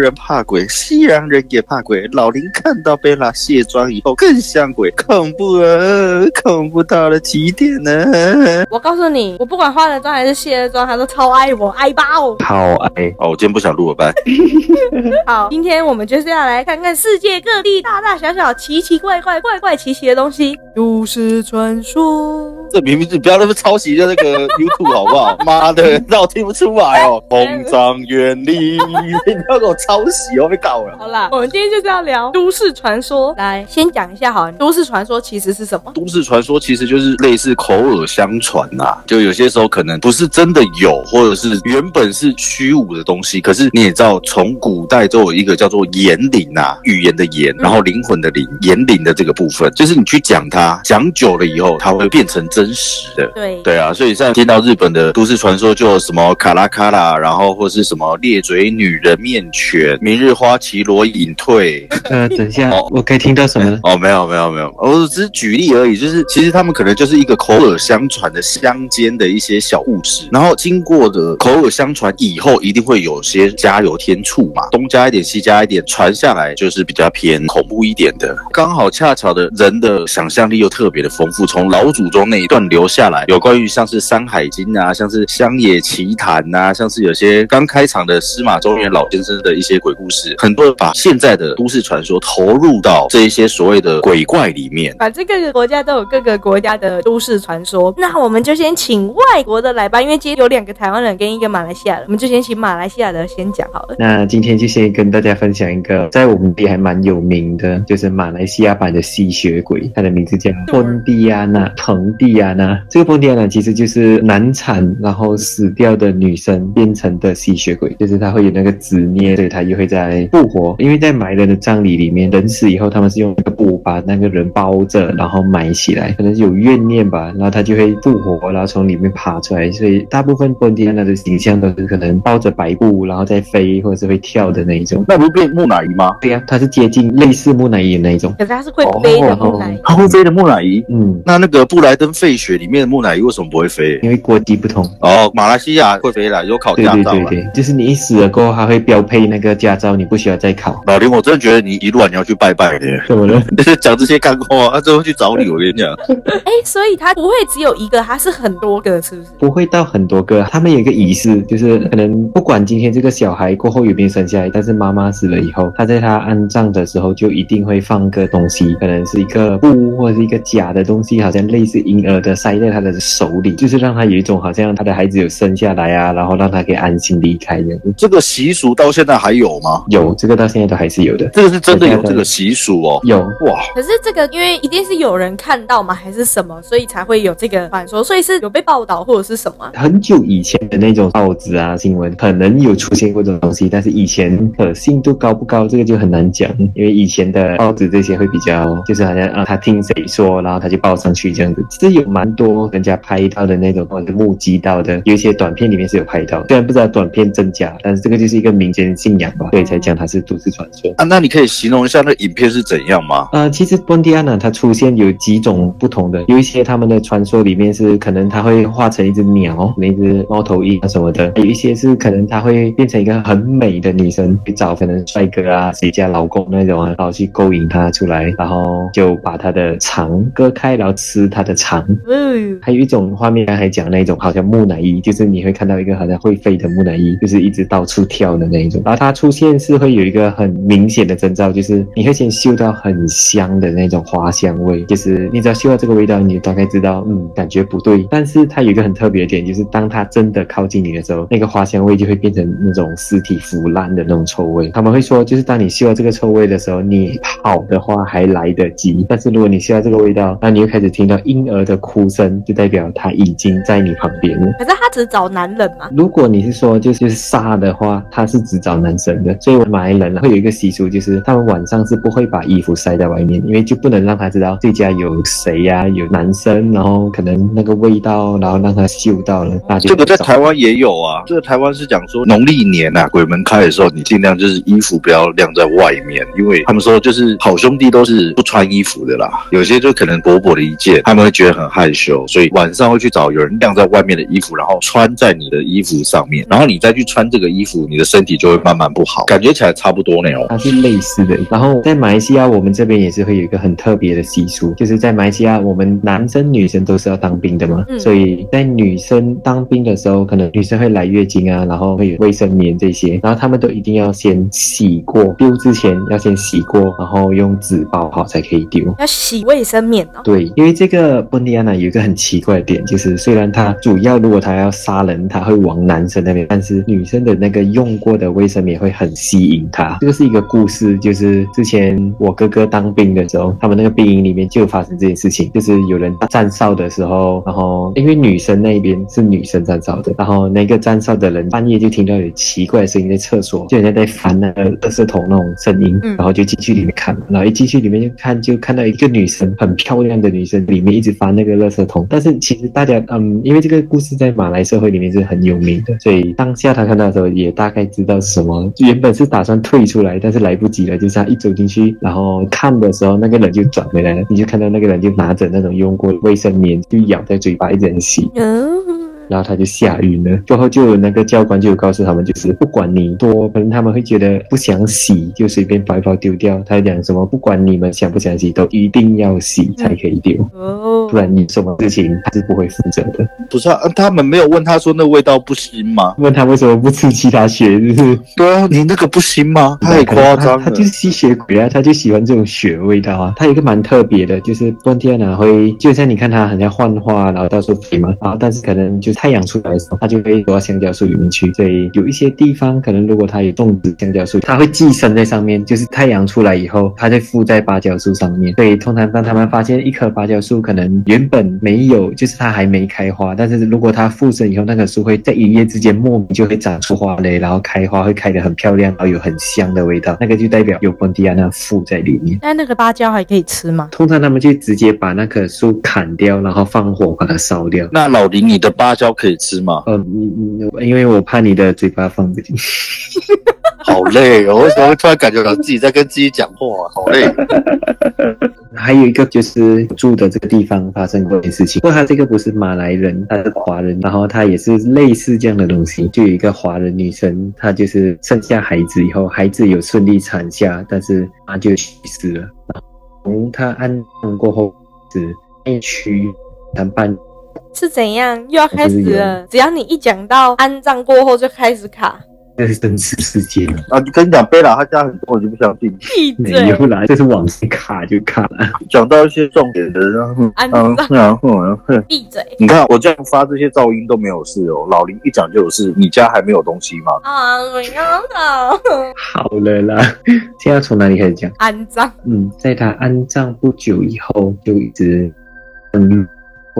人怕鬼，西洋人也怕鬼。老林看到贝拉卸妆以后更像鬼，恐怖啊！恐怖到了极点呢。我告诉你，我不管化了妆还是卸了妆，他都超爱我，爱爆。好爱哦，我今天不想录了，拜。好，今天我们就是要来看看世界各地大大小小、奇奇怪怪、怪怪奇奇的东西，都市传说。这明明是不要那么抄袭的那个 YouTube 好不好？妈的，让我听不出来哦。红章远离，你不要给我抄袭哦，被告了。好啦，我们今天就是要聊都市传说。来，先讲一下好，都市传说其实是什么？都市传说其实就是类似口耳相传呐，就有些时候可能不是真的有，或者是原本是虚无的东西。可是你也知道，从古代都有一个叫做言灵呐，语言的言，然后灵魂的灵，言灵的这个部分，就是你去讲它，讲久了以后，它会变成真实的。对对啊，所以像听到日本的都市传说，就什么卡拉卡拉，然后或是什么裂嘴女人面犬、明日花绮罗隐退。呃，等一下，我可以听到什么？哦，没有没有没有，我只是举例而已。就是其实他们可能就是一个口耳相传的乡间的一些小故事，然后经过的口耳相传以后，一定会有些加油添醋嘛，东加一点西加一点，传下来就是比较偏恐怖一点的。刚好恰巧的人的想象力又特别的丰富，从老祖宗那一段留下来，有关于像是《山海经》啊，像是乡野奇谈啊，像是有些刚开场的司马中原老先生的一些鬼故事，很多人把现在的都市传说投入到这一些所谓的鬼怪里面。反正各个国家都有各个国家的都市传说，那我们就先请外国的来吧，因为今天有两个台湾人跟一个马来西亚人，我们就先请马来西亚的先讲好了。那今天就先跟大家分享一个在我们地还蛮有名的，就是马来西亚版的吸血鬼，它的名字叫昆蒂亚娜。彭蒂亚娜，这个彭蒂亚娜其实就是难产然后死掉的女生变成的吸血鬼，就是她会有那个执念，所以她又会在复活。因为在埋人的葬礼里面，人死以后他们是用那个布把那个人包着，然后埋起来，可能是有怨念吧，然后他就会复活，然后从里面爬出来。所以大部分彭蒂亚娜的形象都是可能抱着白布，然后再飞或者是会跳的那一种。那不是变木乃伊吗？对呀，它是接近类似木乃伊的那一种。可是它是会飞的木乃伊，它会飞的木乃伊。嗯，那那个布莱登里面的木乃伊为什么不会飞？因为国籍不同。哦，马来西亚会飞啦，有考对驾照了。对对对，就是你一死了过后，它会标配那个驾照，你不需要再考。老林，我真的觉得你一路你要去拜拜的，怎么了？就是 讲这些干货，他最后去找你。我跟你讲，哎，所以他不会只有一个，他是很多个，是不是？不会到很多个，他们有一个仪式，就是可能不管今天这个小孩过后有没有生下来，但是妈妈死了以后，他在他安葬的时候就一定会放个东西，可能是一个布或者是一个假的东西，好像类似婴儿的塞在他的手里，就是让他有一种好像他的孩子有生下来啊，然后让他可以安心离开这样子。这个习俗到现在还有吗？有这个到现在都还是有的，这个是真的有这个习俗哦。有哇，可是这个因为一定是有人看到嘛，还是什么，所以才会有这个传说，所以是有被报道或者是什么？很久以前的那种报纸啊新闻，可能有出现过这种东西，但是以前可信度高不高，这个就很难讲，因为以前的报纸这些会比较，就是好像啊他听谁说，然后他就报上去这样子。其实有蛮多人家拍到的那种或者目击到的，有一些短片里面是有拍到，虽然不知道短片真假，但是这个就是一个民间信仰吧，所以才讲它是都市传说。啊，那你可以形容一下那影片是怎样吗？呃，其实本地安娜它出现有几种不同的，有一些他们的传说里面是可能它会化成一只鸟，那只猫头鹰啊什么的，有一些是可能它会变成一个很美的女生，去找可能帅哥啊、谁家老公那种啊，然后去勾引他出来，然后就把他的肠割开，然后吃他的肠。嗯，还有一种画面，刚才讲那种好像木乃伊，就是你会看到一个好像会飞的木乃伊，就是一直到处跳的那一种。然后它出现是会有一个很明显的征兆，就是你会先嗅到很香的那种花香味，就是你只要嗅到这个味道，你就大概知道，嗯，感觉不对。但是它有一个很特别的点，就是当它真的靠近你的时候，那个花香味就会变成那种尸体腐烂的那种臭味。他们会说，就是当你嗅到这个臭味的时候，你跑的话还来得及，但是如果你嗅到这个味道，那你又开始听到婴儿的哭声，就代表他已经在你旁边了。可是他只找男人嘛，如果你是说就是杀的话，他是只找男生的，所以马来人会有一个习俗，就是他们晚上是不会把衣服晒在外面，因为就不能让他知道这家有谁呀、有男生，然后可能那个味道，然后让他嗅到了，那就这个在台湾也有啊。这个台湾是讲说农历年啊，鬼门开的时候，你尽量就是衣服不要晾在外面，因为他们说就是好兄弟都是不穿衣服的啦。有些就可能薄薄的一件，他们会觉得很害羞，所以晚上会去找有人晾在外面的衣服，然后穿在你的衣服上面，然后你再去穿这个衣服，你的身体就会慢慢不好，感觉起来差不多呢哦。它是类似的。然后在马来西亚，我们这边也是会有一个很特别的习俗，就是在马来西亚，我们男生女生都是要当兵的嘛，嗯所以在女生当兵的时候，可能女生会来月经啊，然后会有卫生棉这些，然后他们都一定要先洗过，丢之前要先洗过，然后用纸包好才可以丢。要洗卫生棉哦。对，因为这个本地有一个很奇怪的点，就是虽然他主要如果他要杀人，他会往男生那边，但是女生的那个用过的卫生棉会很吸引他。这个是一个故事，就是之前我哥哥当兵的时候，他们那个兵营里面就发生这件事情，就是有人站哨的时候，然后因为女生那边是女生站哨的，然后那个站哨的人半夜就听到有奇怪的声音在厕所，就人家在翻那个垃圾桶那种声音，嗯然后就进去里面看，然后一进去里面就看，就看到一个女生，很漂亮的女生，里面一直翻那个个垃圾桶。但是其实大家，嗯，因为这个故事在马来社会里面是很有名的，所以当下他看到的时候也大概知道是什么。原本是打算退出来，但是来不及了，就是他一走进去，然后看的时候，那个人就转回来了，你就看到那个人就拿着那种用过的卫生棉，就咬在嘴巴一直很洗。然后他就吓晕了。过后就有那个教官就有告诉他们，就是不管你多，可能他们会觉得不想洗，就随便包一包丢掉。他讲什么，不管你们想不想洗，都一定要洗才可以丢，哦不，然你什么事情他是不会负责的。不是啊，啊他们没有问他说那味道不腥吗？问他为什么不吃其他血，就是对啊，你那个不腥吗？太夸张了他他。就是吸血鬼啊，他就喜欢这种血味道啊。他有一个蛮特别的，就是波蒂安娜会，就像你看他很像幻化，然后到处飞嘛，然后但是可能就太阳出来的时候，它就会躲到香蕉树里面去。所以有一些地方，可能如果它有种植香蕉树，它会寄生在上面，就是太阳出来以后，它就附在芭蕉树上面。所以通常当他们发现一棵芭蕉树可能原本没有，就是它还没开花，但是如果它附身以后，那棵树会在一夜之间莫名就会长出花蕾，然后开花会开得很漂亮，然后有很香的味道，那个就代表有本地安娜附在里面。那那个芭蕉还可以吃吗？通常他们就直接把那棵树砍掉，然后放火把它烧掉。那老林，你的芭蕉可以吃吗？嗯，你你，因为我怕你的嘴巴放不进去。好累哦，为什么会突然感觉到自己在跟自己讲话？好累。还有一个就是住的这个地方发生过一件事情，不过他这个不是马来人，他是华人，然后他也是类似这样的东西，就有一个华人女生，她就是生下孩子以后，孩子有顺利产下，但是她就去世了。然后她安葬过后是内区谈判是怎样？又要开始了。只要你一讲到安葬过后，就开始卡。这是真实事件，啊，就跟你讲，贝拉他家很多，我就不相信。闭没嘴！有啦，这是往上卡就卡了。讲到一些重点的，然后安然后然后闭嘴！你看我这样发这些噪音都没有事哦，老林一讲就有事。你家还没有东西吗？啊，我要的好了啦，现在从哪里开始讲？安葬。嗯，在他安葬不久以后，就一直嗯，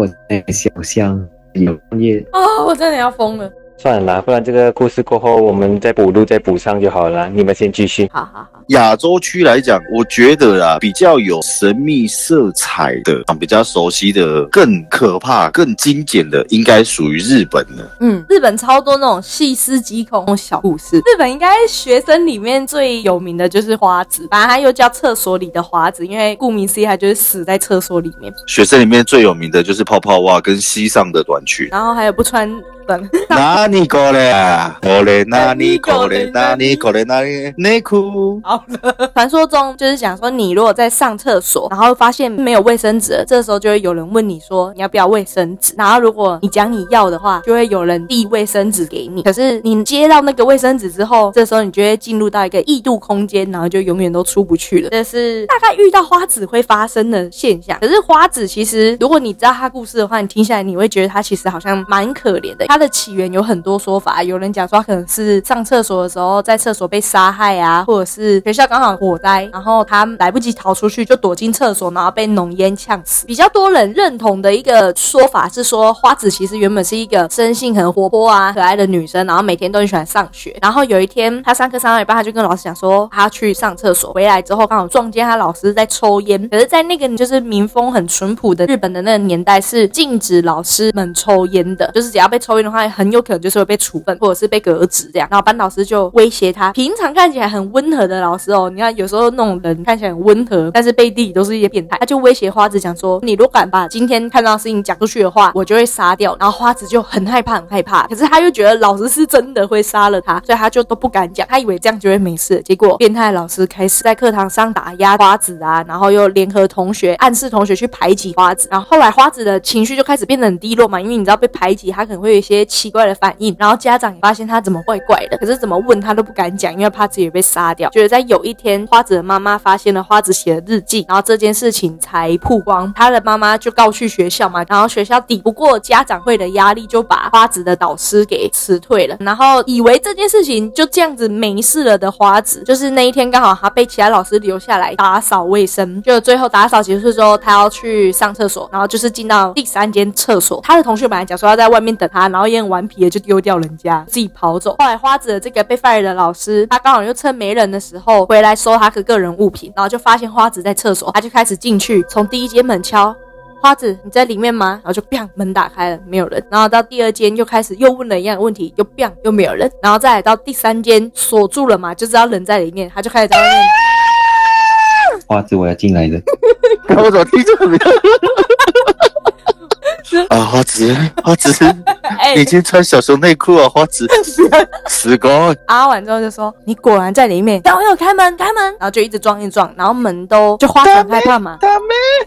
我在小巷有业哦，我真的要疯了。算了啦，不然这个故事过后我们再补录再补上就好了。你们先继续。好好好，亚洲区来讲，我觉得啊，比较有神秘色彩的，比较熟悉的、更可怕、更精简的，应该属于日本了。嗯，日本超多那种细思极恐小故事。日本应该学生里面最有名的就是花子，反正它又叫厕所里的花子，因为顾名思义，它就是死在厕所里面。学生里面最有名的就是泡泡袜跟膝上的短裙。然后还有不穿短，哪里过来啊？过来哪里过来哪里过来哪里内裤？好了，传说中就是讲说，你如果在上厕所，然后发现没有卫生纸了，这时候就会有人问你说你要不要卫生纸，然后如果你讲你要的话，就会有人递卫生纸给你。可是你接到那个卫生纸之后，这时候你就会进入到一个异度空间，然后就永远都出不去了。这是大概遇到花子会发生的现象。可是花子其实，如果你知道他故事的话，你听下来你会觉得他其实好像蛮可怜的。他的起源有很多说法，有人讲说他可能是上厕所的时候在厕所被杀害啊，或者是学校刚好火灾，然后他来不及逃出去就躲进厕所，然后被浓烟呛死。比较多人认同的一个说法是说，花子其实原本是一个生性很活泼啊、可爱的女生，然后每天都很喜欢上学。然后有一天她上课上到一半，她就跟老师讲说她去上厕所，回来之后刚好撞见她老师在抽烟。可是，在那个就是民风很淳朴的日本的那个年代，是禁止老师们抽烟的，就是只要被抽的话，很有可能就是会被处分或者是被革职这样。然后班导师就威胁他，平常看起来很温和的老师哦，你看有时候那种人看起来很温和，但是背地里都是一些变态。他就威胁花子讲说，你如果敢把今天看到的事情讲出去的话，我就会杀掉。然后花子就很害怕，很害怕。可是他又觉得老师是真的会杀了他，所以他就都不敢讲。他以为这样就会没事。结果变态老师开始在课堂上打压花子啊，然后又联合同学暗示同学去排挤花子。然后后来花子的情绪就开始变得很低落嘛，因为你知道被排挤，他可能会些奇怪的反应。然后家长也发现他怎么怪怪的，可是怎么问他都不敢讲，因为怕自己被杀掉。觉得在有一天，花子的妈妈发现了花子写的日记，然后这件事情才曝光。他的妈妈就告去学校嘛，然后学校抵不过家长会的压力，就把花子的导师给辞退了。然后以为这件事情就这样子没事了的花子，就是那一天刚好他被其他老师留下来打扫卫生，就最后打扫结束之后，他要去上厕所，然后就是进到第三间厕所。他的同学本来讲说要在外面等他，然后也很顽皮的就丢掉人家，自己跑走。后来花子的这个被 fire 的老师，他刚好又趁没人的时候回来收他的个人物品，然后就发现花子在厕所，他就开始进去，从第一间门敲。花子，你在里面吗？然后就 biang 门打开了，没有人。然后到第二间又开始又问了一样的问题，又 biang 又没有人。然后再来到第三间锁住了嘛，就知道人在里面，他就开始在外面。花子，我要进来的。我怎么听着很 啊，花子，花子，哎。你今天穿小熊内裤啊，花子，死狗，啊完之后就说：“你果然在里面，等我有开门，开门。”然后就一直撞，一直撞，然后门都就花子很害怕嘛，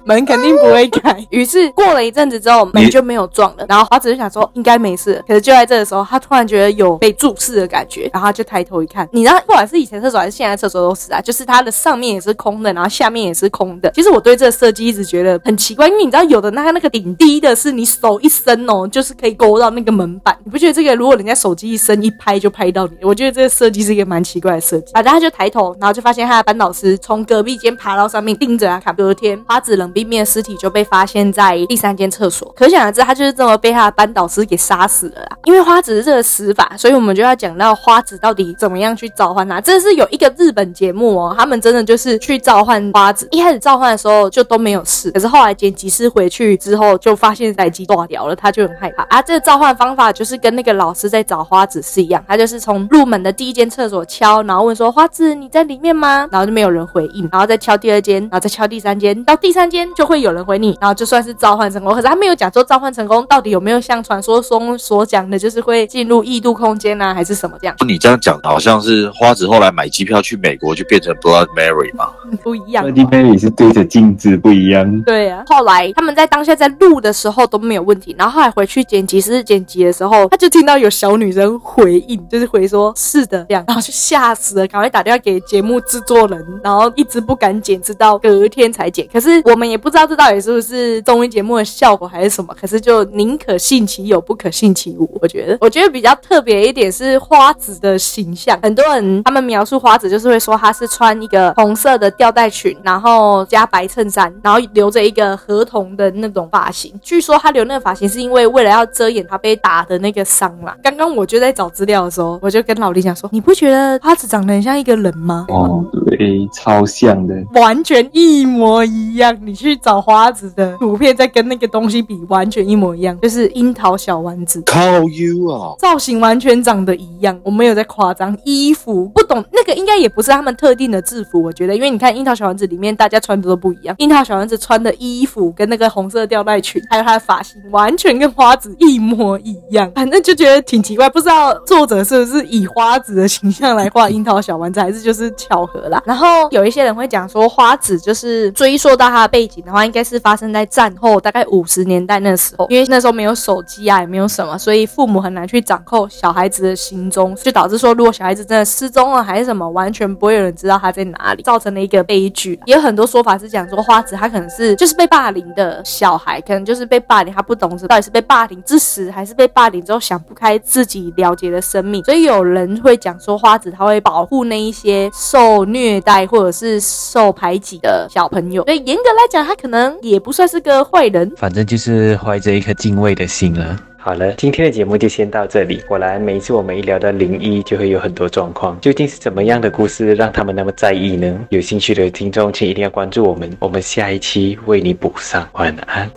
门肯定不会开。于是过了一阵子之后，门就没有撞了。然后花子就想说应该没事，可是就在这个时候，他突然觉得有被注视的感觉，然后他就抬头一看，你知道，不管是以前厕所还是现在厕所都是啊，就是它的上面也是空的，然后下面也是空的。其实我对这个设计一直觉得很奇怪，因为你知道有的那个那个顶低的是你手一伸哦，就是可以勾到那个门板，你不觉得这个如果人家手机一伸一拍就拍到你？我觉得这个设计是一个蛮奇怪的设计。反正他就抬头，然后就发现他的班导师从隔壁间爬到上面盯着他看。隔天，花子冷冰冰的尸体就被发现在第三间厕所，可想而知，他就是这么被他的班导师给杀死了啦。因为花子是这个死法，所以我们就要讲到花子到底怎么样去召唤他。这是有一个日本节目哦，他们真的就是去召唤花子。一开始召唤的时候就都没有事，可是后来剪辑师回去之后就发现载机断掉了，他就很害怕啊。这个召唤方法就是跟那个老师在找花子是一样，他就是从入门的第一间厕所敲，然后问说花子你在里面吗？然后就没有人回应，然后再敲第二间，然后再敲第三间，到第三间就会有人回你，然后就算是召唤成功。可是他没有讲说召唤成功到底有没有像传说中所讲的，就是会进入异度空间啊，还是什么这样？你这样讲好像是花子后来买机票去美国就变成 Blood Mary 嘛？不一样 b。o d y Mary 是对着镜子不一样。对啊，后来他们在当下在录的时候都没有问题，然后后来回去剪辑师剪辑的时候，他就听到有小女生回应，就是回说是的这样，然后就吓死了，赶快打电话给节目制作人，然后一直不敢剪，直到隔天才剪。可是我们也不知道这到底是不是综艺节目的效果还是什么，可是就宁可信其有，不可信其无。我觉得，我觉得比较特别一点是花子的形象，很多人他们描述花子就是会说她是穿一个红色的吊带裙，然后加白衬衫，然后留着一个合同的那种发型。据说她留那个发型是因为为了要遮掩她被打的那个伤啦。刚刚我就在找资料的时候，我就跟老李讲说，你不觉得花子长得很像一个人吗？哦，对，超像的。完全一模一样。你去找花子的图片，再跟那个东西比，完全一模一样，就是樱桃小丸子。靠 you 啊！造型完全长得一样，我没有在夸张。衣服不懂那个应该也不是他们特定的制服，我觉得，因为你看樱桃小丸子里面大家穿的都不一样。樱桃小丸子穿的衣服跟那个红色吊带裙，还有她的发型，完全跟花子一模模一样。反正就觉得挺奇怪，不知道作者是不是以花子的形象来画樱桃小丸子，还是就是巧合啦。然后有一些人会讲说，花子就是追溯到她的背景的话，应该是发生在战后大概五十年代那时候，因为那时候没有手机啊，也没有什么，所以父母很难去掌控小孩子的行踪，就导致说，如果小孩子真的失踪了还是什么，完全不会有人知道他在哪里，造成了一个悲剧。也有很多说法是讲说，花子他可能是就是被霸凌的小孩，可能就是被霸凌，他不懂是到底是被霸凌之时，还是被霸凌之后想不开自己了结的生命。所以有人会讲说，花子他会保护那一些受虐待或者是受排挤的小朋友。所以严格来讲，他可能也不算是个坏人。反正就是怀着一颗敬畏的心了。好了，今天的节目就先到这里。果然，每一次我们一聊到灵异，就会有很多状况。究竟是怎么样的故事让他们那么在意呢？有兴趣的听众，请一定要关注我们，我们下一期为你补上。晚安。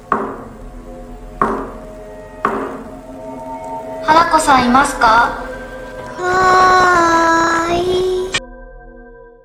花子さんいますか？あ